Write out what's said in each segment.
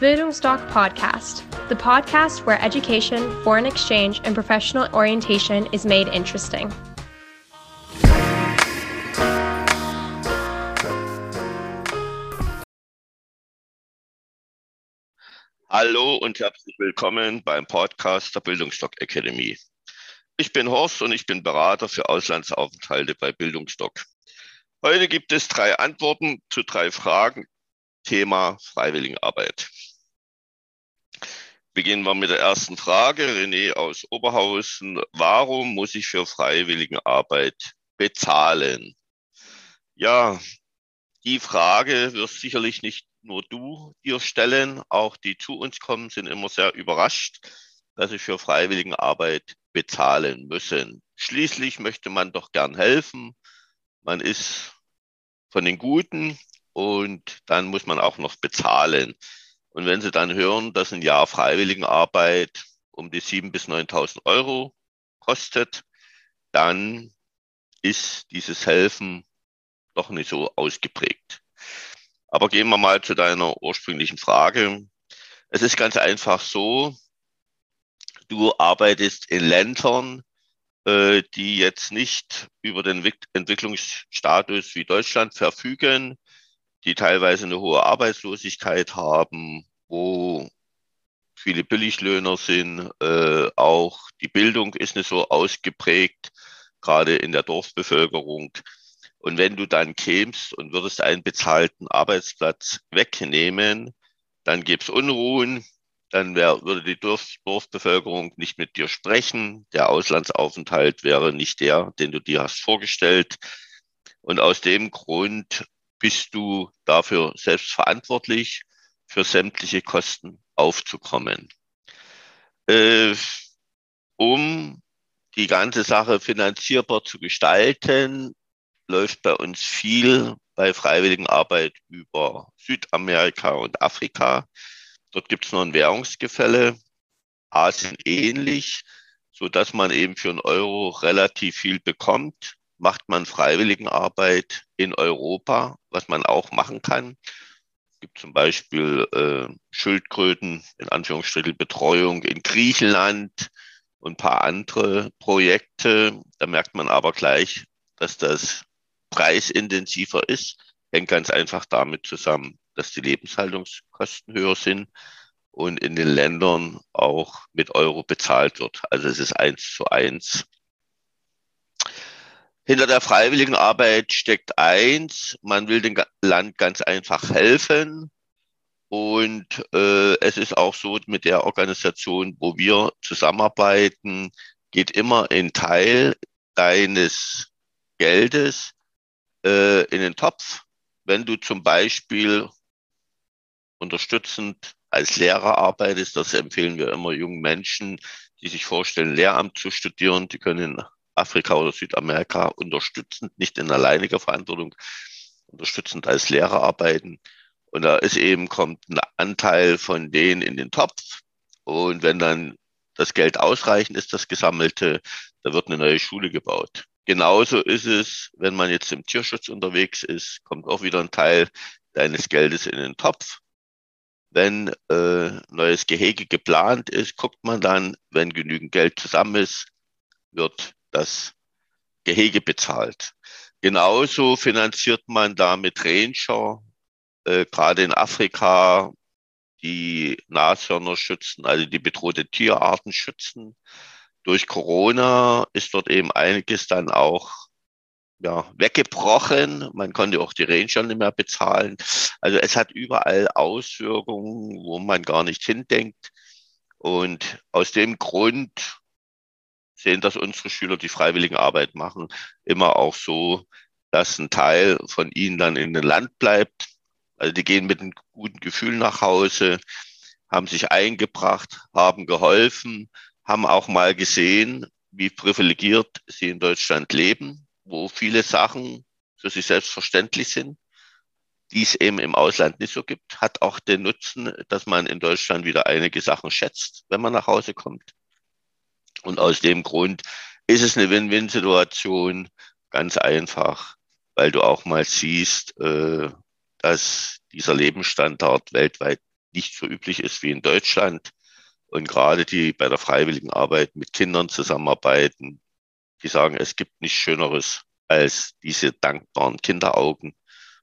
Bildungsdoc Podcast, the podcast where education, foreign exchange, and professional orientation is made interesting. Hallo und herzlich willkommen beim Podcast der Bildungsdoc Academy. Ich bin Horst und ich bin Berater für Auslandsaufenthalte bei Bildungsdoc. Heute gibt es drei Antworten zu drei Fragen. Thema Freiwilligenarbeit. Beginnen wir mit der ersten Frage. René aus Oberhausen. Warum muss ich für Freiwilligenarbeit bezahlen? Ja, die Frage wirst sicherlich nicht nur du dir stellen. Auch die zu uns kommen, sind immer sehr überrascht, dass sie für Freiwilligenarbeit bezahlen müssen. Schließlich möchte man doch gern helfen. Man ist von den Guten und dann muss man auch noch bezahlen. Und wenn Sie dann hören, dass ein Jahr Freiwilligenarbeit um die 7.000 bis 9.000 Euro kostet, dann ist dieses Helfen doch nicht so ausgeprägt. Aber gehen wir mal zu deiner ursprünglichen Frage. Es ist ganz einfach so, du arbeitest in Ländern, äh, die jetzt nicht über den Entwicklungsstatus wie Deutschland verfügen, die teilweise eine hohe Arbeitslosigkeit haben, wo viele Billiglöhner sind. Äh, auch die Bildung ist nicht so ausgeprägt, gerade in der Dorfbevölkerung. Und wenn du dann kämst und würdest einen bezahlten Arbeitsplatz wegnehmen, dann gäbe es Unruhen, dann wär, würde die Dorf, Dorfbevölkerung nicht mit dir sprechen, der Auslandsaufenthalt wäre nicht der, den du dir hast vorgestellt. Und aus dem Grund bist du dafür selbst verantwortlich, für sämtliche Kosten aufzukommen. Äh, um die ganze Sache finanzierbar zu gestalten, läuft bei uns viel bei Freiwilligenarbeit über Südamerika und Afrika. Dort gibt es noch ein Währungsgefälle, Asien ähnlich, so dass man eben für einen Euro relativ viel bekommt macht man Freiwilligenarbeit in Europa, was man auch machen kann. Es gibt zum Beispiel äh, Schildkröten, in Anführungsstrichen Betreuung in Griechenland und ein paar andere Projekte. Da merkt man aber gleich, dass das preisintensiver ist. Hängt ganz einfach damit zusammen, dass die Lebenshaltungskosten höher sind und in den Ländern auch mit Euro bezahlt wird. Also es ist eins zu eins hinter der freiwilligen Arbeit steckt eins, man will dem Land ganz einfach helfen. Und äh, es ist auch so, mit der Organisation, wo wir zusammenarbeiten, geht immer ein Teil deines Geldes äh, in den Topf. Wenn du zum Beispiel unterstützend als Lehrer arbeitest, das empfehlen wir immer jungen Menschen, die sich vorstellen, Lehramt zu studieren, die können Afrika oder Südamerika unterstützend, nicht in alleiniger Verantwortung, unterstützend als Lehrer arbeiten. Und da ist eben, kommt ein Anteil von denen in den Topf. Und wenn dann das Geld ausreichend ist, das Gesammelte, da wird eine neue Schule gebaut. Genauso ist es, wenn man jetzt im Tierschutz unterwegs ist, kommt auch wieder ein Teil deines Geldes in den Topf. Wenn äh, neues Gehege geplant ist, guckt man dann, wenn genügend Geld zusammen ist, wird das Gehege bezahlt. Genauso finanziert man damit Ranger, äh, gerade in Afrika, die Nashörner schützen, also die bedrohte Tierarten schützen. Durch Corona ist dort eben einiges dann auch ja, weggebrochen. Man konnte auch die Ranger nicht mehr bezahlen. Also es hat überall Auswirkungen, wo man gar nicht hindenkt. Und aus dem Grund sehen, dass unsere Schüler die freiwilligen Arbeit machen, immer auch so, dass ein Teil von ihnen dann in den Land bleibt. Also die gehen mit einem guten Gefühl nach Hause, haben sich eingebracht, haben geholfen, haben auch mal gesehen, wie privilegiert sie in Deutschland leben, wo viele Sachen für sie selbstverständlich sind, die es eben im Ausland nicht so gibt, hat auch den Nutzen, dass man in Deutschland wieder einige Sachen schätzt, wenn man nach Hause kommt. Und aus dem Grund ist es eine Win-Win-Situation, ganz einfach, weil du auch mal siehst, äh, dass dieser Lebensstandard weltweit nicht so üblich ist wie in Deutschland. Und gerade die bei der freiwilligen Arbeit mit Kindern zusammenarbeiten, die sagen, es gibt nichts Schöneres als diese dankbaren Kinderaugen.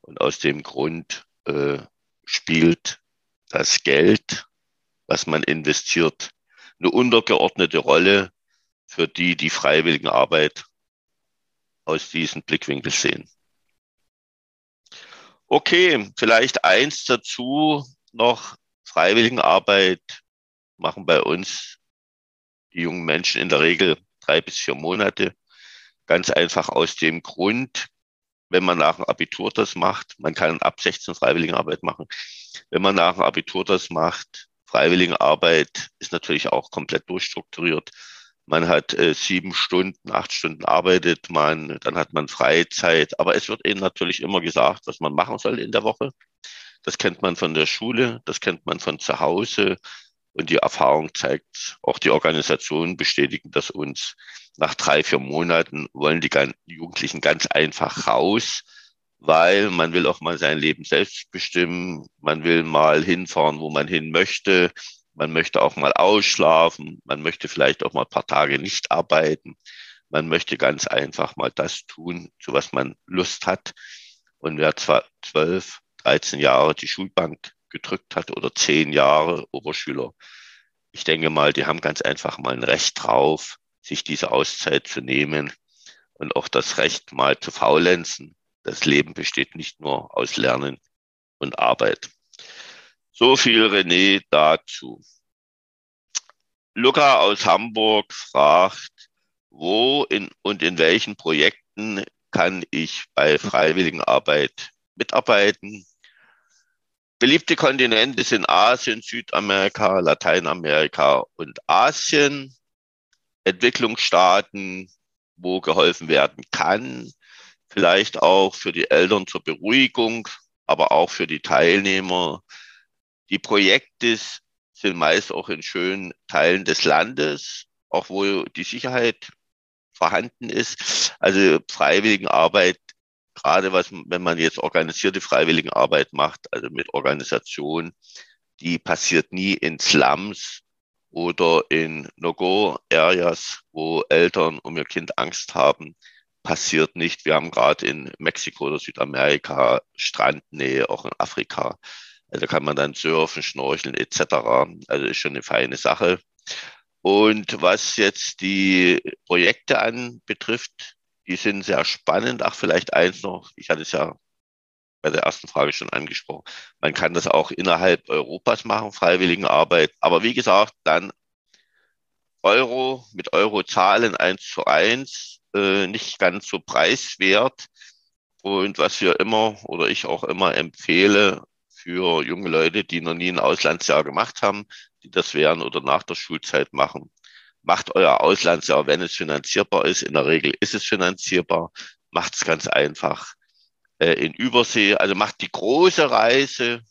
Und aus dem Grund äh, spielt das Geld, was man investiert, eine untergeordnete Rolle für die, die freiwillige Arbeit aus diesem Blickwinkel sehen. Okay, vielleicht eins dazu noch. Freiwilligenarbeit machen bei uns die jungen Menschen in der Regel drei bis vier Monate. Ganz einfach aus dem Grund, wenn man nach dem Abitur das macht, man kann ab 16 Freiwilligenarbeit machen. Wenn man nach dem Abitur das macht, Freiwilligenarbeit ist natürlich auch komplett durchstrukturiert. Man hat äh, sieben Stunden, acht Stunden arbeitet man, dann hat man Freizeit. Aber es wird eben natürlich immer gesagt, was man machen soll in der Woche. Das kennt man von der Schule, das kennt man von zu Hause. Und die Erfahrung zeigt, auch die Organisationen bestätigen das uns. Nach drei, vier Monaten wollen die Jugendlichen ganz einfach raus, weil man will auch mal sein Leben selbst bestimmen. Man will mal hinfahren, wo man hin möchte. Man möchte auch mal ausschlafen. Man möchte vielleicht auch mal ein paar Tage nicht arbeiten. Man möchte ganz einfach mal das tun, zu was man Lust hat. Und wer zwar zwölf, 13 Jahre die Schulbank gedrückt hat oder zehn Jahre Oberschüler, ich denke mal, die haben ganz einfach mal ein Recht drauf, sich diese Auszeit zu nehmen und auch das Recht mal zu faulenzen. Das Leben besteht nicht nur aus Lernen und Arbeit. So viel René dazu. Luca aus Hamburg fragt, wo in, und in welchen Projekten kann ich bei Freiwilligenarbeit mitarbeiten? Beliebte Kontinente sind Asien, Südamerika, Lateinamerika und Asien. Entwicklungsstaaten, wo geholfen werden kann, vielleicht auch für die Eltern zur Beruhigung, aber auch für die Teilnehmer die Projekte sind meist auch in schönen Teilen des Landes, auch wo die Sicherheit vorhanden ist. Also Freiwilligenarbeit, gerade was, wenn man jetzt organisierte Freiwilligenarbeit macht, also mit Organisation, die passiert nie in Slums oder in No-Go-Areas, wo Eltern um ihr Kind Angst haben, passiert nicht. Wir haben gerade in Mexiko oder Südamerika Strandnähe, auch in Afrika also kann man dann surfen, schnorcheln etc. Also ist schon eine feine Sache. Und was jetzt die Projekte anbetrifft, die sind sehr spannend. Ach, vielleicht eins noch. Ich hatte es ja bei der ersten Frage schon angesprochen. Man kann das auch innerhalb Europas machen, Freiwilligenarbeit. Aber wie gesagt, dann Euro mit Euro zahlen eins zu eins, äh, nicht ganz so preiswert. Und was wir immer oder ich auch immer empfehle, für junge Leute, die noch nie ein Auslandsjahr gemacht haben, die das während oder nach der Schulzeit machen. Macht euer Auslandsjahr, wenn es finanzierbar ist. In der Regel ist es finanzierbar. Macht es ganz einfach äh, in Übersee. Also macht die große Reise,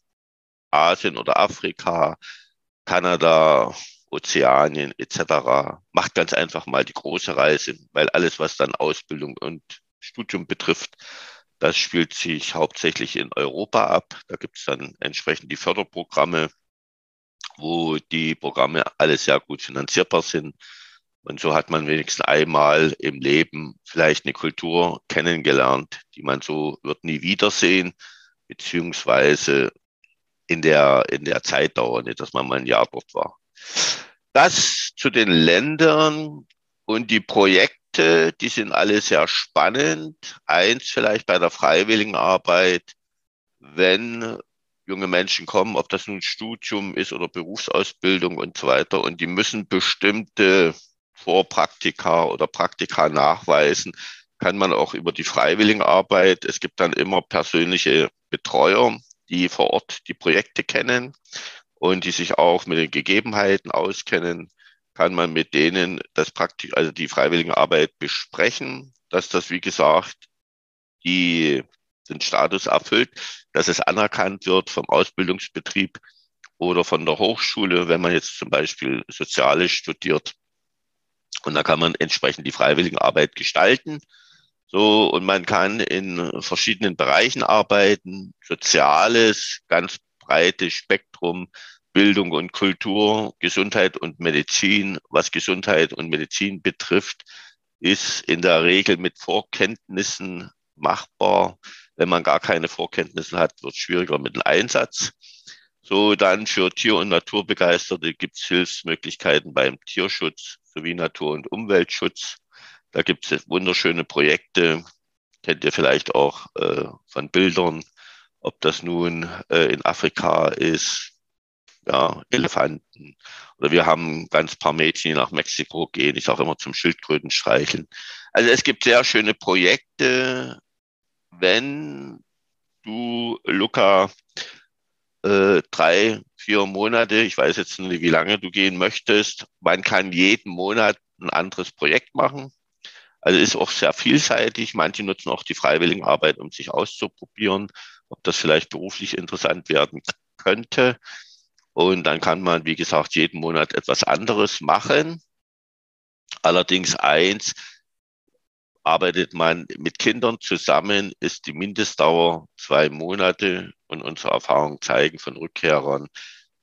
Asien oder Afrika, Kanada, Ozeanien etc. Macht ganz einfach mal die große Reise, weil alles, was dann Ausbildung und Studium betrifft, das spielt sich hauptsächlich in Europa ab. Da gibt es dann entsprechend die Förderprogramme, wo die Programme alle sehr gut finanzierbar sind. Und so hat man wenigstens einmal im Leben vielleicht eine Kultur kennengelernt, die man so wird nie wiedersehen, beziehungsweise in der, in der Zeitdauer, nicht, dass man mal ein Jahr dort war. Das zu den Ländern und die Projekte die sind alle sehr spannend. Eins vielleicht bei der Freiwilligenarbeit, wenn junge Menschen kommen, ob das nun Studium ist oder Berufsausbildung und so weiter, und die müssen bestimmte Vorpraktika oder Praktika nachweisen, kann man auch über die Freiwilligenarbeit. Es gibt dann immer persönliche Betreuer, die vor Ort die Projekte kennen und die sich auch mit den Gegebenheiten auskennen kann man mit denen das Praktik, also die Freiwilligenarbeit besprechen, dass das, wie gesagt, die, den Status erfüllt, dass es anerkannt wird vom Ausbildungsbetrieb oder von der Hochschule, wenn man jetzt zum Beispiel Soziales studiert. Und da kann man entsprechend die Freiwilligenarbeit gestalten. So, und man kann in verschiedenen Bereichen arbeiten. Soziales, ganz breites Spektrum Bildung und Kultur, Gesundheit und Medizin. Was Gesundheit und Medizin betrifft, ist in der Regel mit Vorkenntnissen machbar. Wenn man gar keine Vorkenntnisse hat, wird es schwieriger mit dem Einsatz. So dann für Tier- und Naturbegeisterte gibt es Hilfsmöglichkeiten beim Tierschutz sowie Natur- und Umweltschutz. Da gibt es wunderschöne Projekte, kennt ihr vielleicht auch äh, von Bildern, ob das nun äh, in Afrika ist, ja, Elefanten. Oder wir haben ganz paar Mädchen, die nach Mexiko gehen. Ich sage immer zum Schildkröten streicheln. Also es gibt sehr schöne Projekte. Wenn du, Luca, äh, drei, vier Monate, ich weiß jetzt nicht, wie lange du gehen möchtest, man kann jeden Monat ein anderes Projekt machen. Also ist auch sehr vielseitig. Manche nutzen auch die Freiwilligenarbeit, um sich auszuprobieren, ob das vielleicht beruflich interessant werden könnte. Und dann kann man, wie gesagt, jeden Monat etwas anderes machen. Allerdings eins, arbeitet man mit Kindern zusammen, ist die Mindestdauer zwei Monate und unsere Erfahrungen zeigen von Rückkehrern,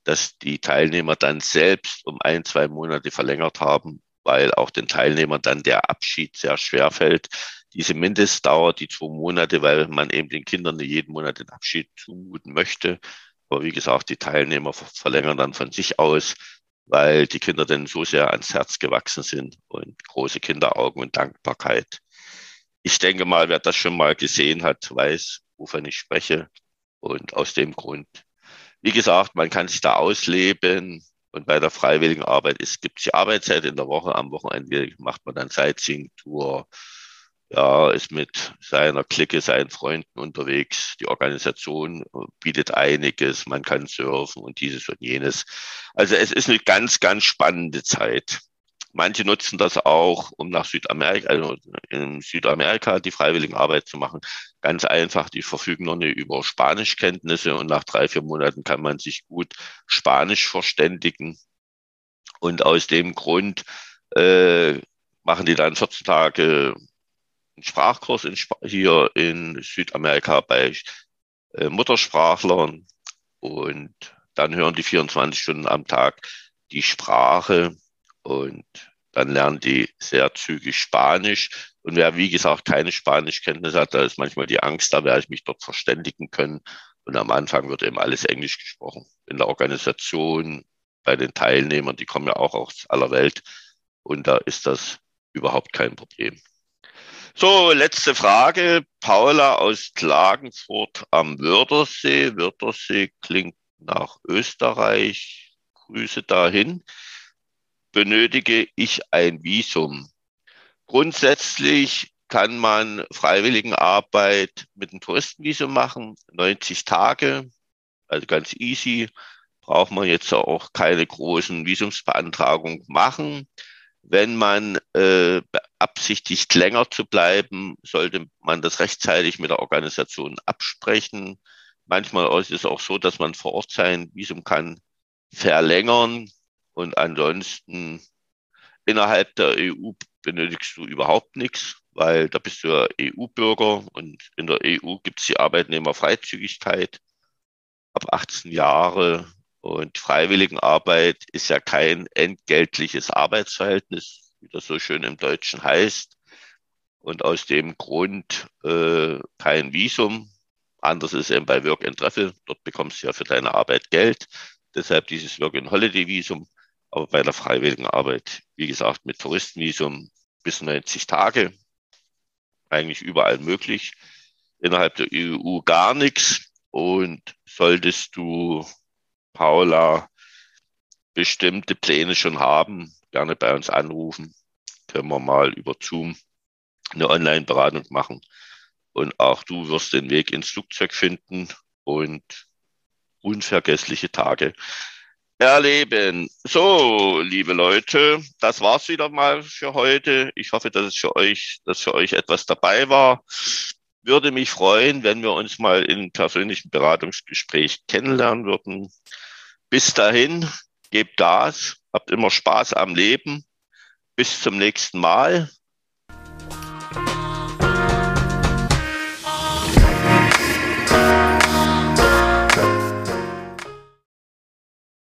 dass die Teilnehmer dann selbst um ein, zwei Monate verlängert haben, weil auch den Teilnehmern dann der Abschied sehr schwer fällt. Diese Mindestdauer, die zwei Monate, weil man eben den Kindern jeden Monat den Abschied zumuten möchte, aber wie gesagt, die Teilnehmer verlängern dann von sich aus, weil die Kinder dann so sehr ans Herz gewachsen sind und große Kinderaugen und Dankbarkeit. Ich denke mal, wer das schon mal gesehen hat, weiß, wovon ich spreche. Und aus dem Grund, wie gesagt, man kann sich da ausleben. Und bei der freiwilligen Arbeit gibt es die Arbeitszeit in der Woche. Am Wochenende macht man dann Sightseeing-Tour, ja, ist mit seiner Clique, seinen Freunden unterwegs. Die Organisation bietet einiges. Man kann surfen und dieses und jenes. Also es ist eine ganz, ganz spannende Zeit. Manche nutzen das auch, um nach Südamerika, also in Südamerika die freiwillige Arbeit zu machen. Ganz einfach, die verfügen noch nicht über Spanischkenntnisse und nach drei, vier Monaten kann man sich gut Spanisch verständigen. Und aus dem Grund äh, machen die dann 14 Tage einen Sprachkurs in, hier in Südamerika bei äh, Muttersprachlern und dann hören die 24 Stunden am Tag die Sprache und dann lernen die sehr zügig Spanisch. Und wer, wie gesagt, keine Spanischkenntnisse hat, da ist manchmal die Angst, da werde ich mich dort verständigen können. Und am Anfang wird eben alles Englisch gesprochen. In der Organisation, bei den Teilnehmern, die kommen ja auch aus aller Welt. Und da ist das überhaupt kein Problem. So, letzte Frage. Paula aus Klagenfurt am Wörthersee. Wörthersee klingt nach Österreich. Grüße dahin. Benötige ich ein Visum? Grundsätzlich kann man Freiwilligenarbeit mit einem Touristenvisum machen, 90 Tage, also ganz easy. Braucht man jetzt auch keine großen Visumsbeantragungen machen. Wenn man äh, beabsichtigt, länger zu bleiben, sollte man das rechtzeitig mit der Organisation absprechen. Manchmal ist es auch so, dass man vor Ort sein Visum kann verlängern und ansonsten innerhalb der EU benötigst du überhaupt nichts, weil da bist du ja EU-Bürger und in der EU gibt es die Arbeitnehmerfreizügigkeit ab 18 Jahre und Freiwilligenarbeit ist ja kein entgeltliches Arbeitsverhältnis, wie das so schön im Deutschen heißt. Und aus dem Grund äh, kein Visum. Anders ist eben bei Work and Travel. Dort bekommst du ja für deine Arbeit Geld. Deshalb dieses Work and Holiday Visum. Aber bei der Freiwilligenarbeit, wie gesagt, mit Touristenvisum bis 90 Tage. Eigentlich überall möglich. Innerhalb der EU gar nichts. Und solltest du Paula bestimmte Pläne schon haben, gerne bei uns anrufen. Können wir mal über Zoom eine Online-Beratung machen. Und auch du wirst den Weg ins Flugzeug finden und unvergessliche Tage erleben. So, liebe Leute, das war's wieder mal für heute. Ich hoffe, dass es für euch, dass für euch etwas dabei war. Würde mich freuen, wenn wir uns mal in persönlichen Beratungsgespräch kennenlernen würden. Bis dahin, gebt Gas, habt immer Spaß am Leben. Bis zum nächsten Mal.